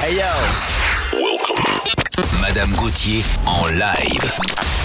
Hey yo. Welcome. Madame Gauthier en live.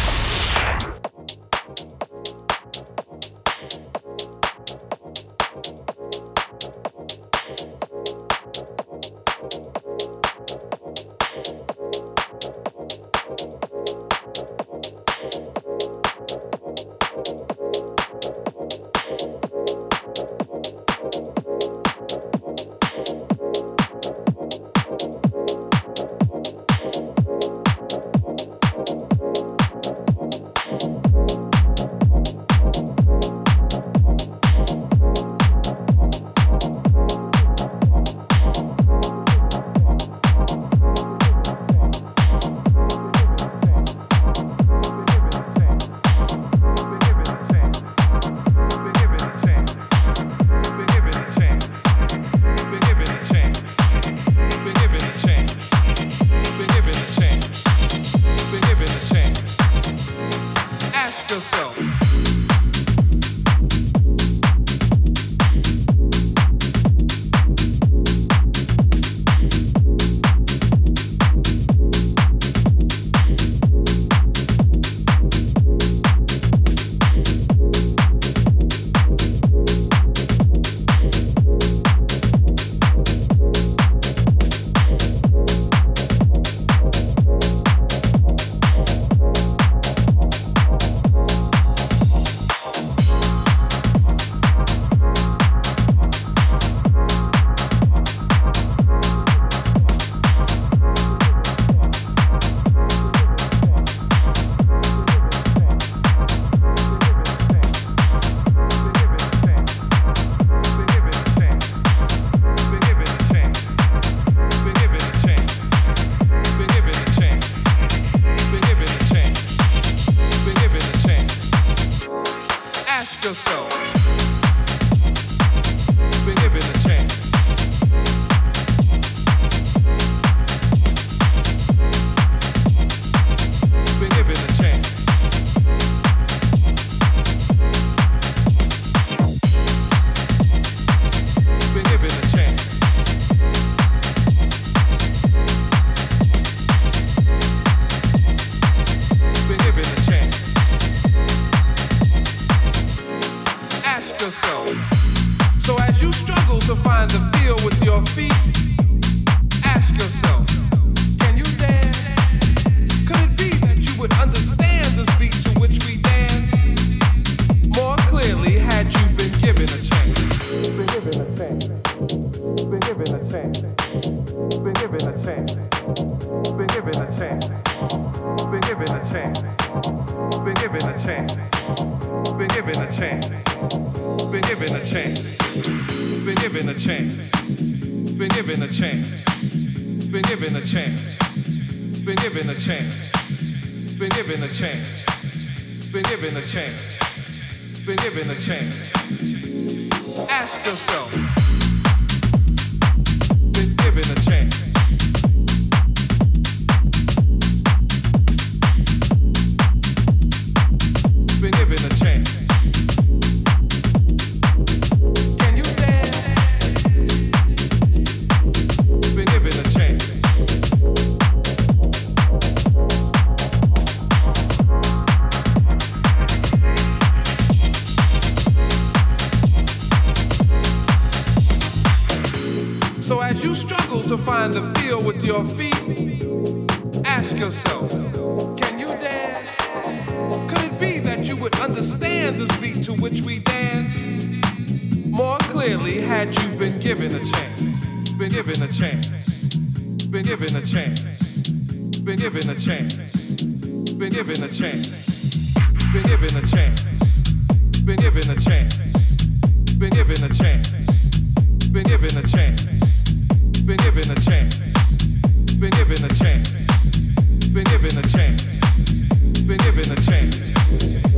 given a chance. Been given a chance.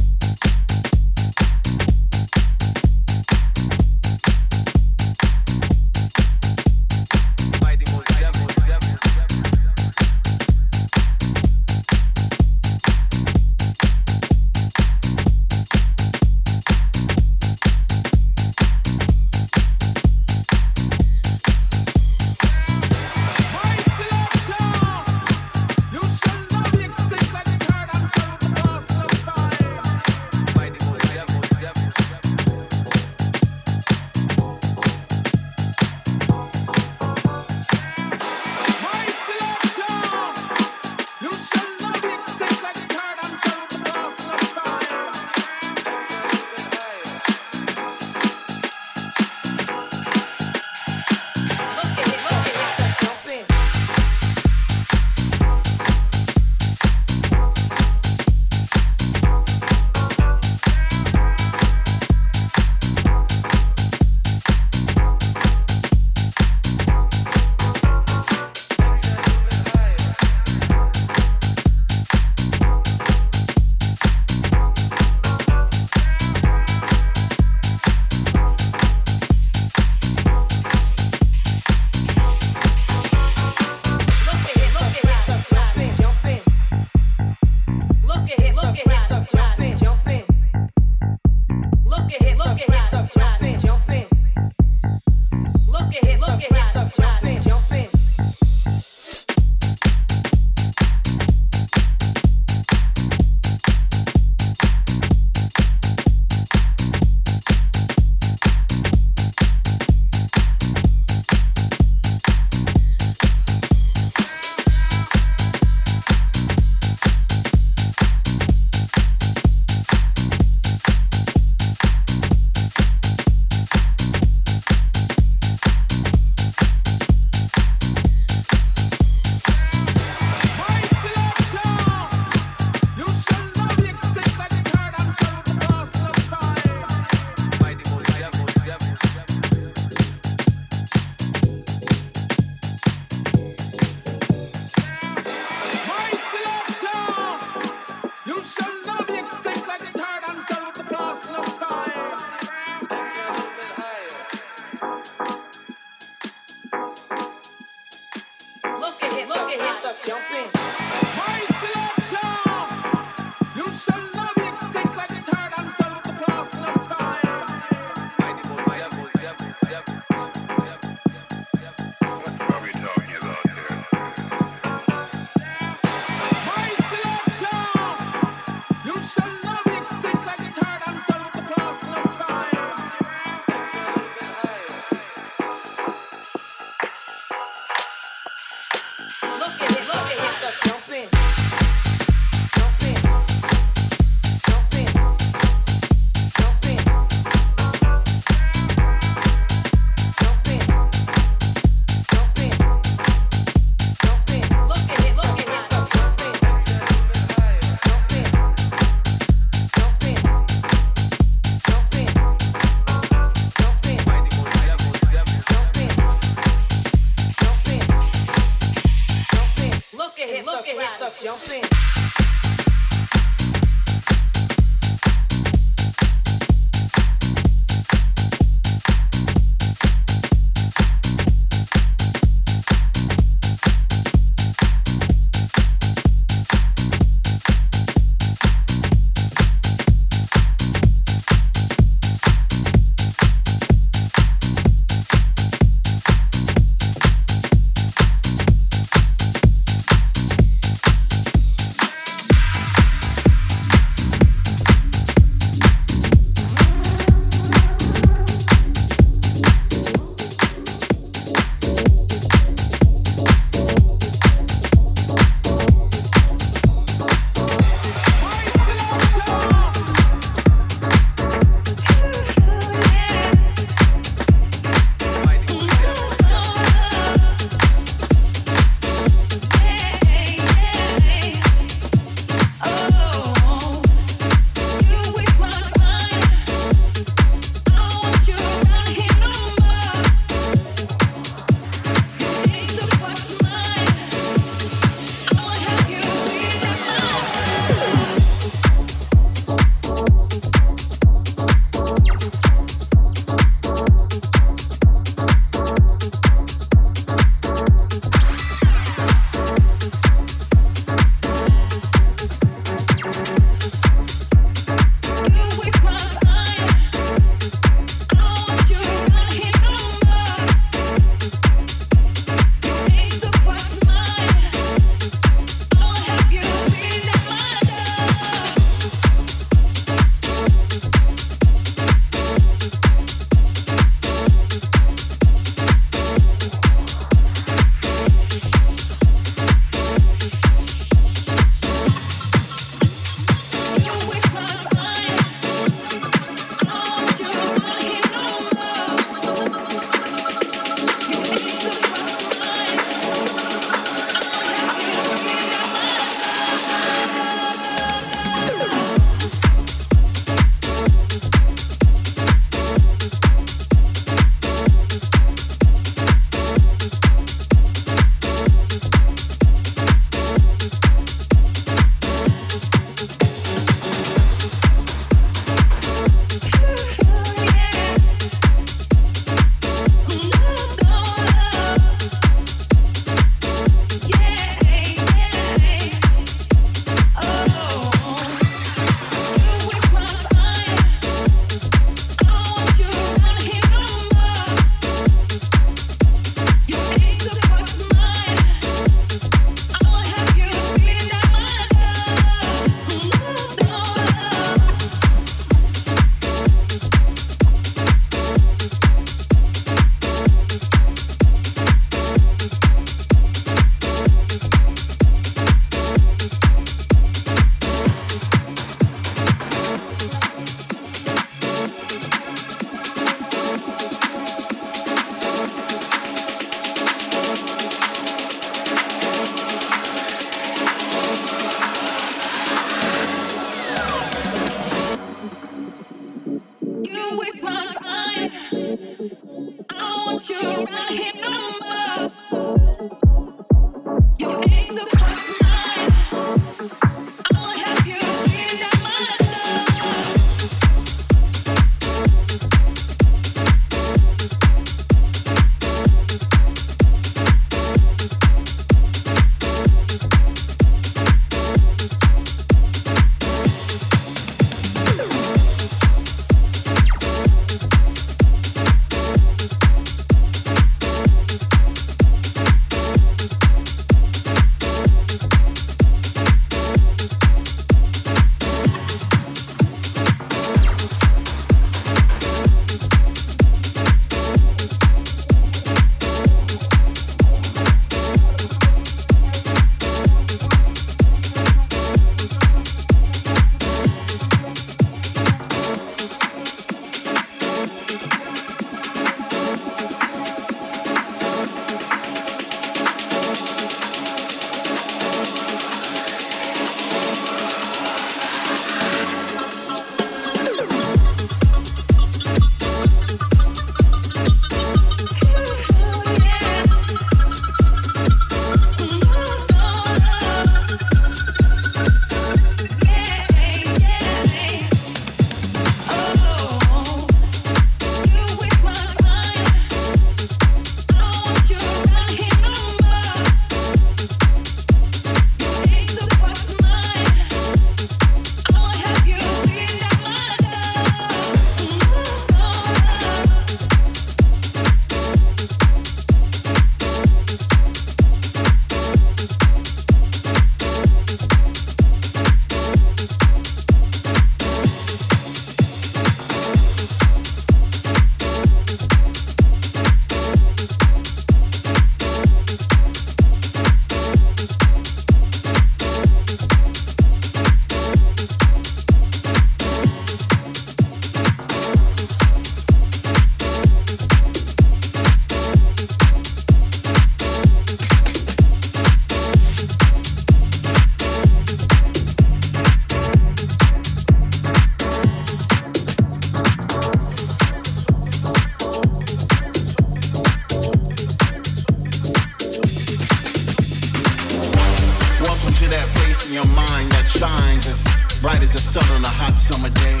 your mind that shines as bright as the sun on a hot summer day.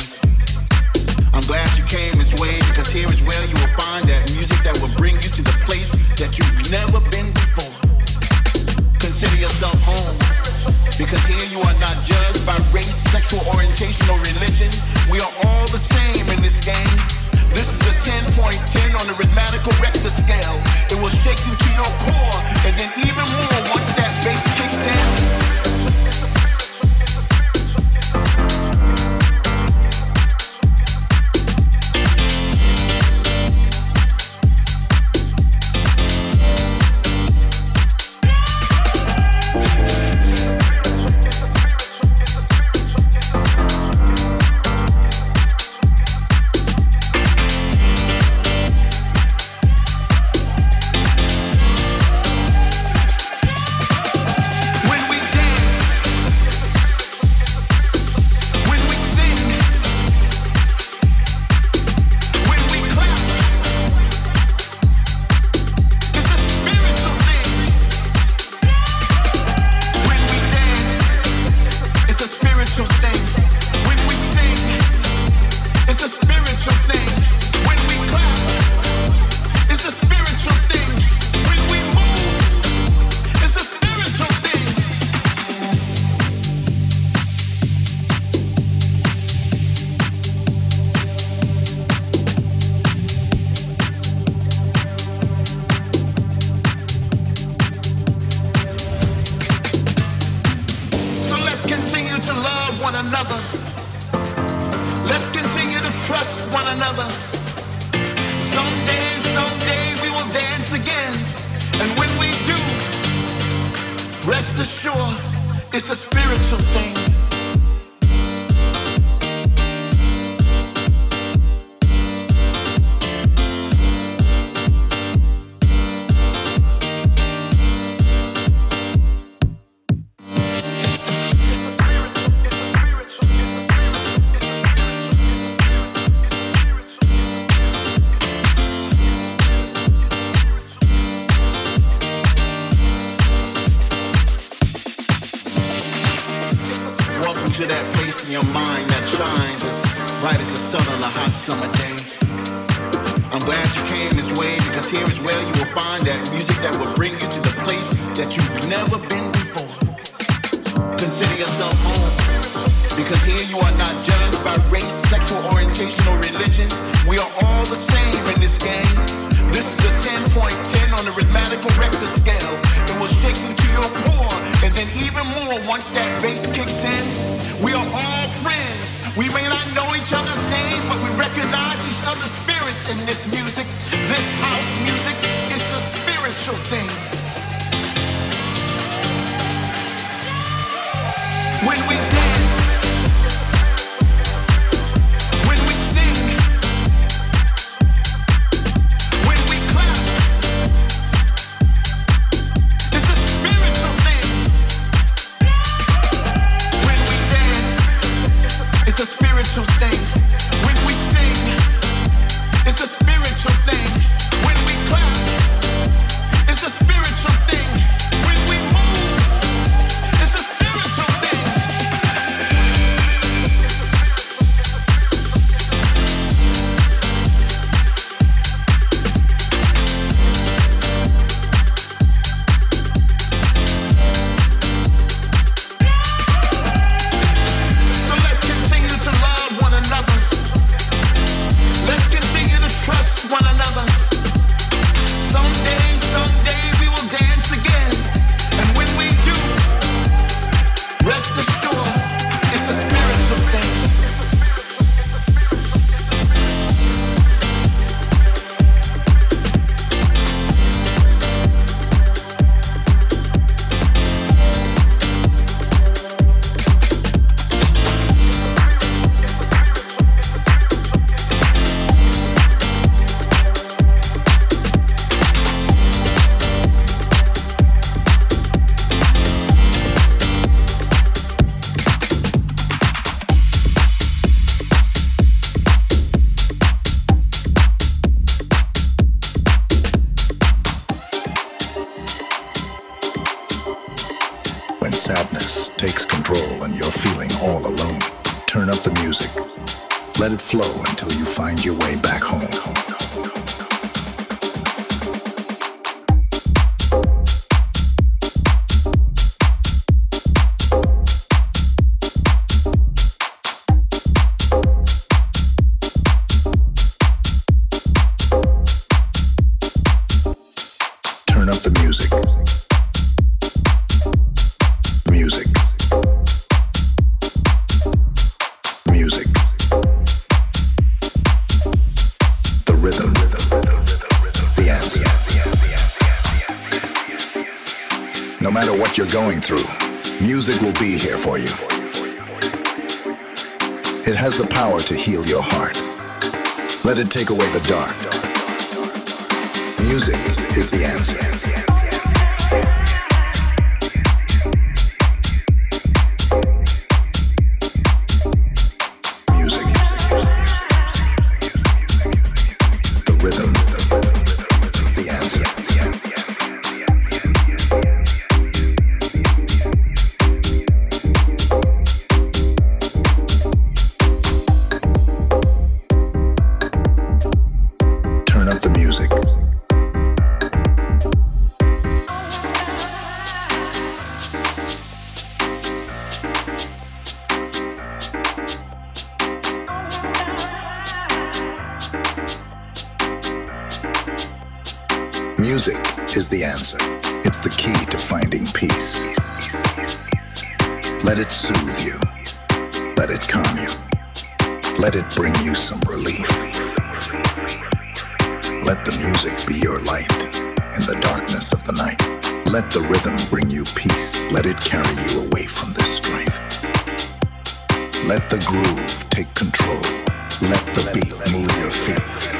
I'm glad you came this way because here is where you will find that music that will bring you to the place that you've never been before. Consider yourself home because here you are not judged by race, sexual orientation, or religion. We are all the same in this game. This is a 10.10 on the rhythmical Richter scale. It will shake you to your core and then even more once that bass To take away the dark. Music is the answer. Let it calm you. Let it bring you some relief. Let the music be your light in the darkness of the night. Let the rhythm bring you peace. Let it carry you away from this strife. Let the groove take control. Let the beat move your feet.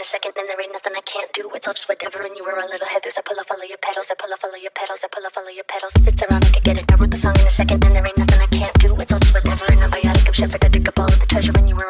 in a second then there ain't nothing I can't do. It's all just whatever, and you were a little heathers. I pull off all of your pedals, I pull off all of your pedals, I pull off all of your pedals. It's ironic, I get it. I wrote the song in a second, and there ain't nothing I can't do. It's all just whatever, and I'm biotic, I'm shepherd, I dig up all of the treasure, and you were